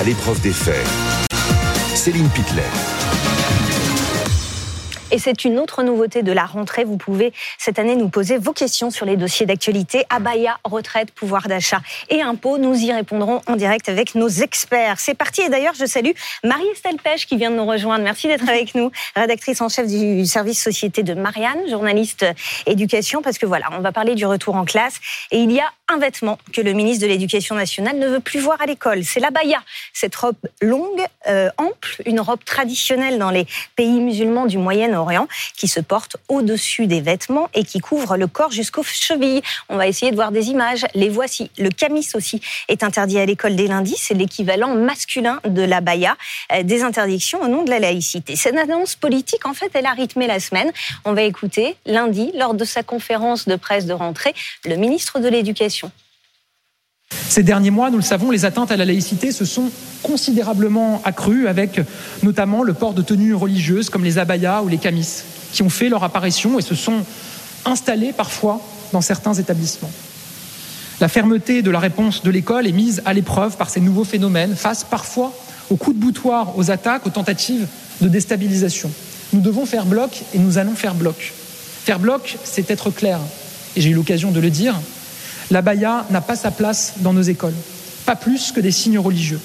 à l'épreuve des faits. Céline Pitlet. Et c'est une autre nouveauté de la rentrée. Vous pouvez cette année nous poser vos questions sur les dossiers d'actualité. Abaya, retraite, pouvoir d'achat et impôts. Nous y répondrons en direct avec nos experts. C'est parti. Et d'ailleurs, je salue Marie-Estelle Pêche qui vient de nous rejoindre. Merci d'être avec nous. Rédactrice en chef du service société de Marianne, journaliste éducation. Parce que voilà, on va parler du retour en classe. Et il y a un vêtement que le ministre de l'Éducation nationale ne veut plus voir à l'école. C'est l'abaya. Cette robe longue, euh, ample, une robe traditionnelle dans les pays musulmans du Moyen-Orient Qui se porte au-dessus des vêtements et qui couvre le corps jusqu'aux chevilles. On va essayer de voir des images. Les voici. Le camis aussi est interdit à l'école dès lundi. C'est l'équivalent masculin de la baya. Euh, des interdictions au nom de la laïcité. Cette annonce politique, en fait, elle a rythmé la semaine. On va écouter lundi, lors de sa conférence de presse de rentrée, le ministre de l'Éducation. Ces derniers mois, nous le savons, les atteintes à la laïcité se sont considérablement accrues avec notamment le port de tenues religieuses comme les abayas ou les camis, qui ont fait leur apparition et se sont installés parfois dans certains établissements. La fermeté de la réponse de l'école est mise à l'épreuve par ces nouveaux phénomènes, face parfois aux coups de boutoir, aux attaques, aux tentatives de déstabilisation. Nous devons faire bloc et nous allons faire bloc. Faire bloc, c'est être clair. Et j'ai eu l'occasion de le dire, la baya n'a pas sa place dans nos écoles, pas plus que des signes religieux.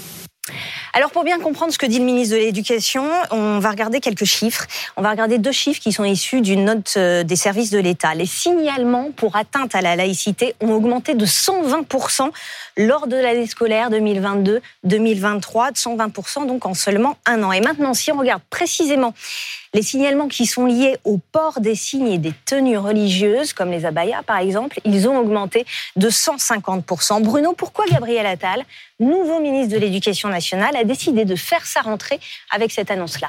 Alors pour bien comprendre ce que dit le ministre de l'Éducation, on va regarder quelques chiffres. On va regarder deux chiffres qui sont issus d'une note euh, des services de l'État. Les signalements pour atteinte à la laïcité ont augmenté de 120% lors de l'année scolaire 2022-2023, de 120% donc en seulement un an. Et maintenant, si on regarde précisément les signalements qui sont liés au port des signes et des tenues religieuses, comme les abayas par exemple, ils ont augmenté de 150%. Bruno, pourquoi Gabriel Attal, nouveau ministre de l'Éducation nationale, a décidé de faire sa rentrée avec cette annonce-là?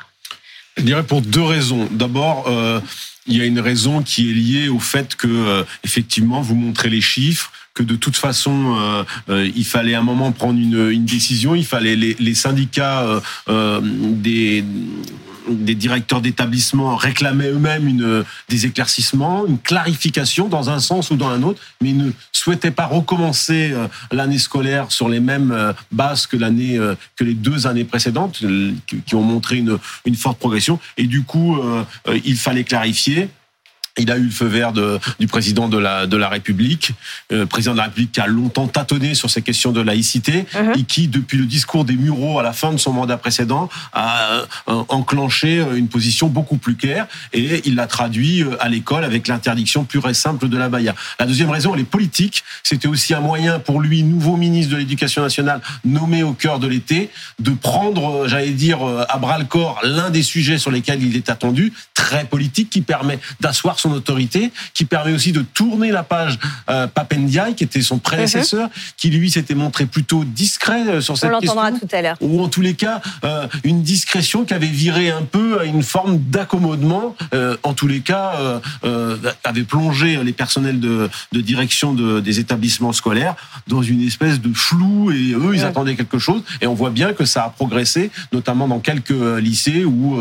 Je dirais pour deux raisons. D'abord, euh, il y a une raison qui est liée au fait que, euh, effectivement, vous montrez les chiffres, que de toute façon, euh, il fallait à un moment prendre une, décision. Il fallait les, syndicats des des directeurs d'établissement réclamaient eux-mêmes une, des éclaircissements, une clarification dans un sens ou dans un autre, mais ils ne souhaitaient pas recommencer euh, l'année scolaire sur les mêmes euh, bases que l'année euh, que les deux années précédentes, qui ont montré une forte progression. Et du coup, il fallait clarifier. Il a eu le feu vert de, du président de la, de la République, euh, président de la République qui a longtemps tâtonné sur ces questions de laïcité Mhm. et qui, depuis le discours des Mureaux à la fin de son mandat précédent, a euh, enclenché une position beaucoup plus claire et il l'a traduit euh, à l'école avec l'interdiction pure et simple de la baya. La deuxième raison, elle est politique. C'était aussi un moyen pour lui, nouveau ministre de l'Éducation nationale, nommé au cœur de l'été, de prendre, euh, j'allais dire, euh, à bras le corps l'un des sujets sur lesquels il est attendu, très politique, qui permet d'asseoir son autorité, qui permet aussi de tourner la page euh, Papendiaï, qui était son prédécesseur, qui lui s'était montré plutôt discret euh, sur On cette question l'entendra tout à l'heure. ou en tous les cas euh, une discrétion qui avait viré un peu à une forme d'accommodement, euh, en tous les cas avait plongé les personnels de, de direction de- des établissements scolaires dans une espèce de flou et eux ils attendaient quelque chose et on voit bien que ça a progressé, notamment dans quelques lycées où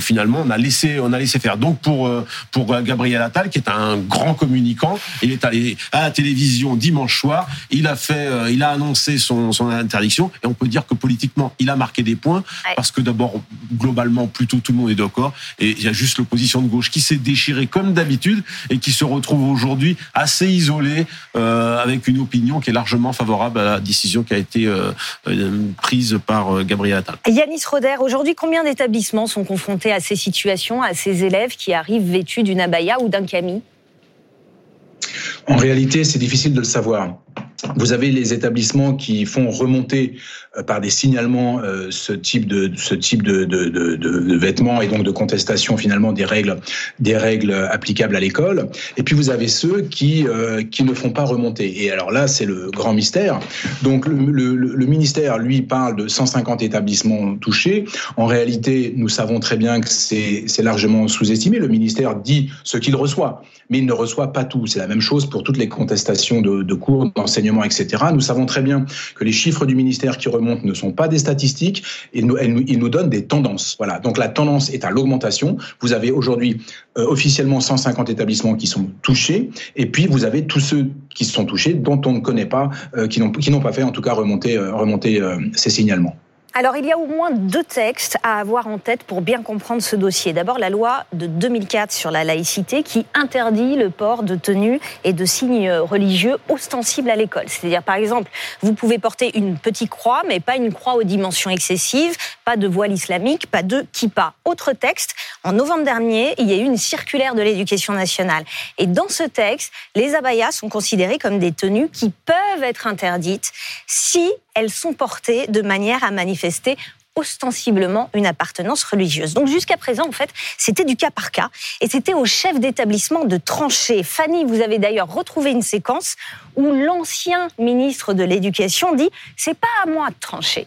finalement on a laissé on a laissé faire. Donc pour pour euh, Gabriel Attal qui est un grand communicant, il est allé à la télévision dimanche soir, il a fait euh, il a annoncé son son interdiction. Et on peut dire que politiquement il a marqué des points. Ouais. parce que d'abord globalement plutôt tout le monde est d'accord. Et il y a juste l'opposition de gauche qui s'est déchirée comme d'habitude et qui se retrouve aujourd'hui assez isolée euh, avec une opinion qui est largement favorable à la décision qui a été euh, prise par Gabriel Attal. Yanis Roder, aujourd'hui, combien d'établissements sont confrontés à ces situations, à ces élèves qui arrivent vêtus d'une abaya ou d'un camis En réalité, c'est difficile de le savoir. Vous avez les établissements qui font remonter euh, par des signalements euh, ce type de ce type de, vêtements et donc de contestation finalement des règles des règles applicables à l'école. Et puis vous avez ceux qui euh, qui ne font pas remonter. Et alors là, c'est le grand mystère. Donc le, ministère lui parle de 150 établissements touchés. En réalité, nous savons très bien que c'est largement sous-estimé. Le ministère dit ce qu'il reçoit, mais il ne reçoit pas tout. C'est la même chose pour toutes les contestations de cours, d'enseignement, etc. Nous savons très bien que les chiffres du ministère qui remontent ne sont pas des statistiques, ils nous, ils nous donnent des tendances. Voilà. Donc la tendance est à l'augmentation. Vous avez aujourd'hui euh, officiellement 150 établissements qui sont touchés, et puis vous avez tous ceux qui sont touchés dont on ne connaît pas, euh, qui n'ont pas fait en tout cas remonter remonter euh, ces signalements. Alors, il y a au moins deux textes à avoir en tête pour bien comprendre ce dossier. D'abord, la loi de 2004 sur la laïcité qui interdit le port de tenues et de signes religieux ostensibles à l'école. C'est-à-dire, par exemple, vous pouvez porter une petite croix, mais pas une croix aux dimensions excessives, pas de voile islamique, pas de kippa. Autre texte, en novembre dernier, il y a eu une circulaire de l'éducation nationale. Et dans ce texte, les abayas sont considérées comme des tenues qui peuvent être interdites si elles sont portées de manière à manifester ostensiblement une appartenance religieuse. Donc jusqu'à présent, en fait, c'était du cas par cas et c'était au chef d'établissement de trancher. Fanny, vous avez d'ailleurs retrouvé une séquence où l'ancien ministre de l'Éducation dit c'est pas à moi de trancher.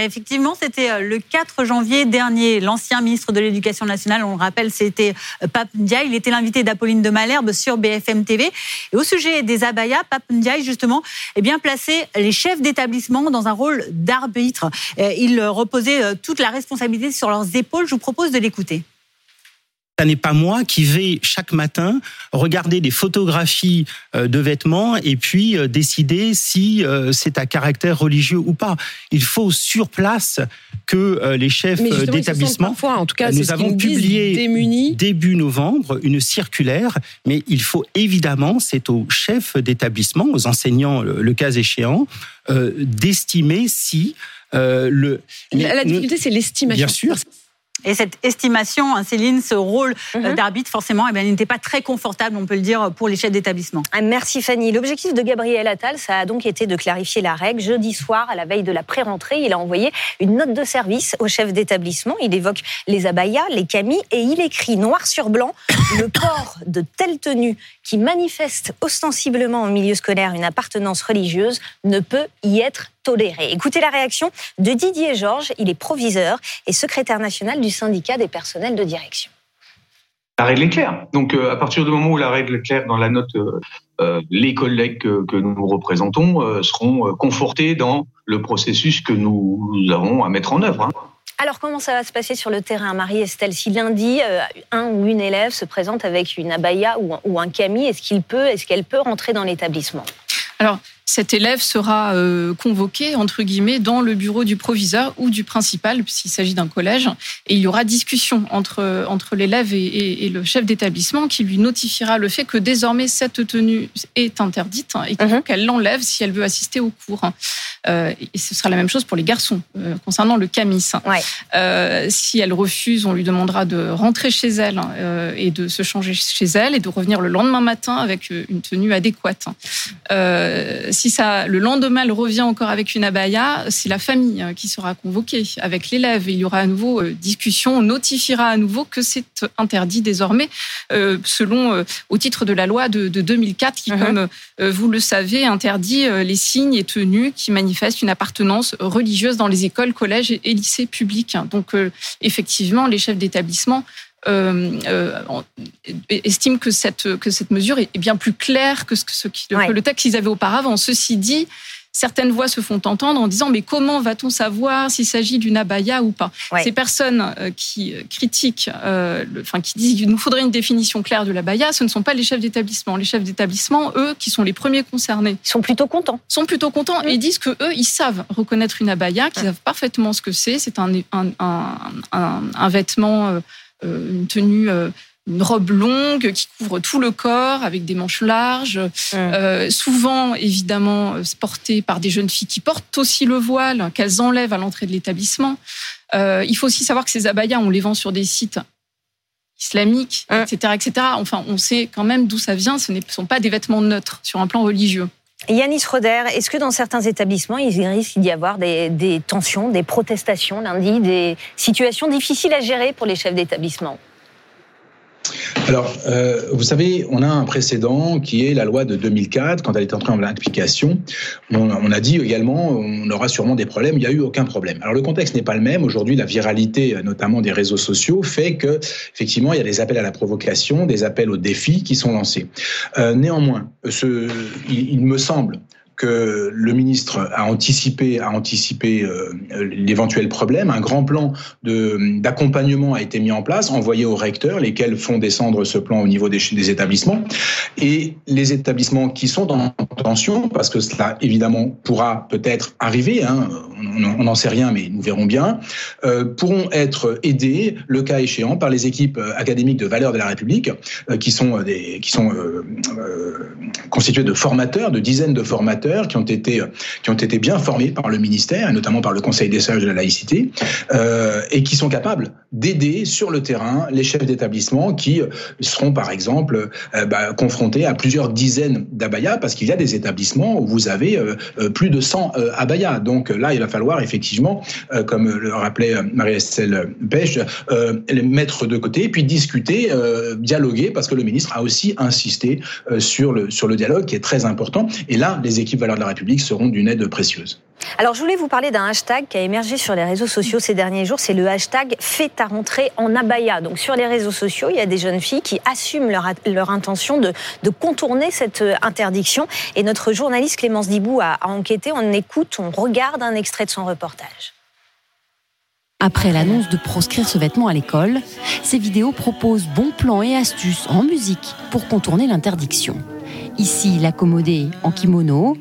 Effectivement, c'était euh, le 4 janvier dernier. L'ancien ministre de l'Éducation nationale, on le rappelle, c'était euh, Pape Ndiaye. Il était l'invité d'Apolline de Malherbe sur BFM TV. Et au sujet des abayas, Pape Ndiaye, justement, eh bien, placé les chefs d'établissement dans un rôle d'arbitre. Euh, il reposait toute la responsabilité sur leurs épaules. Je vous propose de l'écouter ce n'est pas moi qui vais chaque matin regarder des photographies euh, de vêtements et puis euh, décider si euh, c'est à caractère religieux ou pas. Il faut sur place que les chefs d'établissement. En tout cas, nous avons publié démunis. début novembre une circulaire, mais il faut évidemment, c'est aux chefs d'établissement, aux enseignants, le, cas échéant, d'estimer si le. la, difficulté, c'est l'estimation. Bien sûr. Et cette estimation, hein, Céline, ce rôle euh, mhm. d'arbitre, forcément, eh n'était pas très confortable, on peut le dire, pour les chefs d'établissement. Ah, merci Fanny. L'objectif de Gabriel Attal, ça a donc été de clarifier la règle. Jeudi soir, à la veille de la pré-rentrée, il a envoyé une note de service aux chefs d'établissement. Il évoque les abayas, les camis, et il écrit noir sur blanc le port de telle tenue qui manifeste ostensiblement au milieu scolaire une appartenance religieuse ne peut y être toléré. Écoutez la réaction de Didier Georges, il est proviseur et secrétaire national du syndicat des personnels de direction. La règle est claire. Donc, euh, à partir du moment où la règle est claire dans la note, euh, euh, les collègues que, nous représentons seront confortés dans le processus que nous, avons à mettre en œuvre. Hein. Alors, comment ça va se passer sur le terrain, Marie-Estelle Si lundi, un ou une élève se présente avec une abaya ou un, ou un camis, est-ce qu'il peut, est-ce qu'elle peut rentrer dans l'établissement? Alors, cet élève sera euh, convoqué, entre guillemets, dans le bureau du proviseur ou du principal, puisqu'il s'agit d'un collège, et il y aura discussion entre, entre l'élève et, le chef d'établissement qui lui notifiera le fait que désormais cette tenue est interdite et mhm. qu'elle l'enlève si elle veut assister au cours. Euh, et ce sera la même chose pour les garçons, euh, concernant le camis. si elle refuse, on lui demandera de rentrer chez elle et de se changer chez elle et de revenir le lendemain matin avec une tenue adéquate si ça, le lendemain, elle revient encore avec une abaya, c'est la famille euh, qui sera convoquée avec l'élève. Il y aura à nouveau euh, discussion, on notifiera à nouveau que c'est interdit désormais, euh, selon, au titre de la loi de, 2004, qui, uh-huh. comme vous le savez, interdit les signes et tenues qui manifestent une appartenance religieuse dans les écoles, collèges et lycées publics. Donc, effectivement, les chefs d'établissement euh, euh, estime que cette, que cette mesure est bien plus claire que, ce, que, qui, le texte qu'ils avaient auparavant. Ceci dit, certaines voix se font entendre en disant mais comment va-t-on savoir s'il s'agit d'une abaya ou pas? Ces personnes euh, qui critiquent, enfin qui disent qu'il nous faudrait une définition claire de l'abaya, ce ne sont pas les chefs d'établissement. Les chefs d'établissement, eux, qui sont les premiers concernés, ils sont plutôt contents. Sont plutôt contents et disent que eux, ils savent reconnaître une abaya, qu'ils savent parfaitement ce que c'est. C'est un, un, un, un, vêtement euh, une tenue euh, une robe longue qui couvre tout le corps avec des manches larges, euh, souvent évidemment portée par des jeunes filles qui portent aussi le voile, qu'elles enlèvent à l'entrée de l'établissement. il faut aussi savoir que ces abayas, on les vend sur des sites islamiques, etc., etc. Enfin, on sait quand même d'où ça vient. Ce ne sont pas des vêtements neutres sur un plan religieux. Yanis Roder, est-ce que dans certains établissements, il risque d'y avoir des, tensions, des protestations lundi, des situations difficiles à gérer pour les chefs d'établissement? Alors, euh, vous savez, on a un précédent qui est la loi de 2004, quand elle est entrée en application. On, a dit également, on aura sûrement des problèmes. Il n'y a eu aucun problème. Alors, le contexte n'est pas le même. Aujourd'hui, la viralité, notamment des réseaux sociaux, fait que, effectivement, il y a des appels à la provocation, des appels au défi qui sont lancés. Euh, néanmoins, ce, il me semble que le ministre a anticipé, a anticipé euh, l'éventuel problème. Un grand plan d'accompagnement a été mis en place, envoyé aux recteurs, lesquels font descendre ce plan au niveau des, établissements. Et les établissements qui sont en tension, parce que cela évidemment pourra peut-être arriver, hein, on n'en sait rien, mais nous verrons bien, euh, pourront être aidés, le cas échéant, par les équipes euh, académiques de valeur de la République, qui sont, constituées de formateurs, de dizaines de formateurs qui ont été, qui ont été bien formés par le ministère, et notamment par le Conseil des sages de la laïcité, et qui sont capables d'aider sur le terrain les chefs d'établissement qui seront, par exemple, bah, confrontés à plusieurs dizaines d'abayas, parce qu'il y a des établissements où vous avez plus de 100 abayas. Donc là, il va falloir effectivement, comme le rappelait Marie-Estelle Pêche, les mettre de côté, puis discuter, dialoguer, parce que le ministre a aussi insisté sur le, sur le dialogue qui est très important. Et là, les équipes valeurs de la République seront d'une aide précieuse. Alors, je voulais vous parler d'un hashtag qui a émergé sur les réseaux sociaux ces derniers jours. C'est le hashtag Fais ta rentrée en abaya. Donc, sur les réseaux sociaux, il y a des jeunes filles qui assument leur, leur intention de, de, contourner cette interdiction. Et notre journaliste Clémence Dibou a, a enquêté. On écoute, on regarde un extrait de son reportage. Après l'annonce de proscrire ce vêtement à l'école, ces vidéos proposent bons plans et astuces en musique pour contourner l'interdiction. Ici, l'accommodé en kimono.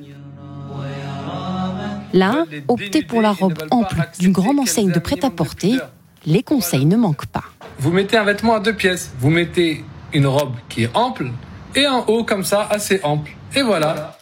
Là, opter pour la robe ample d'une grande enseigne de prêt-à-porter. Les conseils ne manquent pas. Vous mettez un vêtement à deux pièces. Vous mettez une robe qui est ample et un haut comme ça, assez ample. Et voilà.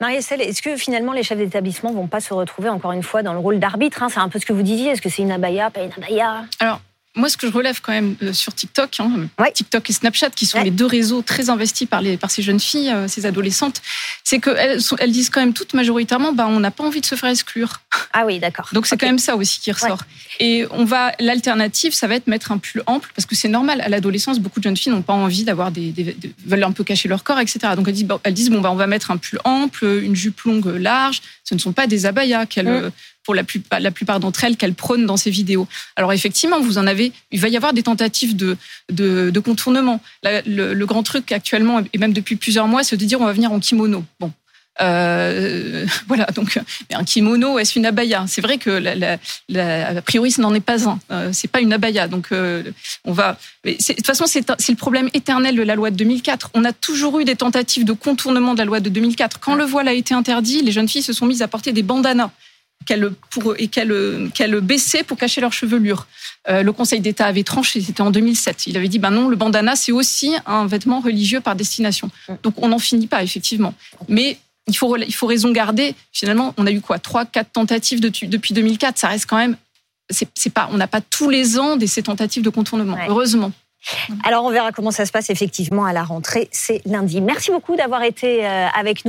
Marie-Estelle, est-ce que finalement les chefs d'établissement vont pas se retrouver encore une fois dans le rôle d'arbitre hein? C'est un peu ce que vous disiez. Est-ce que c'est une abaya, pas une abaya? Alors, moi, ce que je relève quand même euh, sur TikTok, hein, ouais. TikTok et Snapchat, qui sont ouais. les deux réseaux très investis par, les, par ces jeunes filles, euh, ces adolescentes, c'est qu'elles elles disent quand même toutes majoritairement, bah, on n'a pas envie de se faire exclure. Ah oui, d'accord. Donc c'est okay. quand même ça aussi qui ressort. Ouais. Et on va, l'alternative, ça va être mettre un pull ample, parce que c'est normal. À l'adolescence, beaucoup de jeunes filles n'ont pas envie d'avoir des, des, des, veulent un peu cacher leur corps, etc. Donc elles disent, bon, elles disent, bon, bah, on va mettre un pull ample, une jupe longue large. Ce ne sont pas des abayas qu'elles mmh pour la plupart, la plupart d'entre elles qu'elles prônent dans ces vidéos. Alors effectivement, vous en avez, il va y avoir des tentatives de, de, de contournement. La, le, le, grand truc actuellement, et même depuis plusieurs mois, c'est de dire on va venir en kimono. Bon. Euh, voilà, donc un kimono, est-ce une abaya? C'est vrai que la, la, la, a priori, ce n'en est pas un. Euh, c'est pas une abaya, donc euh, on va. De toute façon, c'est le problème éternel de la loi de 2004. On a toujours eu des tentatives de contournement de la loi de 2004. Quand le voile a été interdit, les jeunes filles se sont mises à porter des bandanas qu'elles pour et qu'elles qu'elles baissaient pour cacher leur chevelure. Euh, le Conseil d'État avait tranché, c'était en 2007. Il avait dit ben non, le bandana c'est aussi un vêtement religieux par destination. Donc on n'en finit pas effectivement. Mais il faut il faut raison garder. Finalement, on a eu quoi? Trois, quatre tentatives de, depuis 2004. Ça reste quand même c'est pas on n'a pas tous les ans des ces tentatives de contournement. Ouais. Heureusement. Alors on verra comment ça se passe effectivement à la rentrée. C'est lundi. Merci beaucoup d'avoir été avec nous.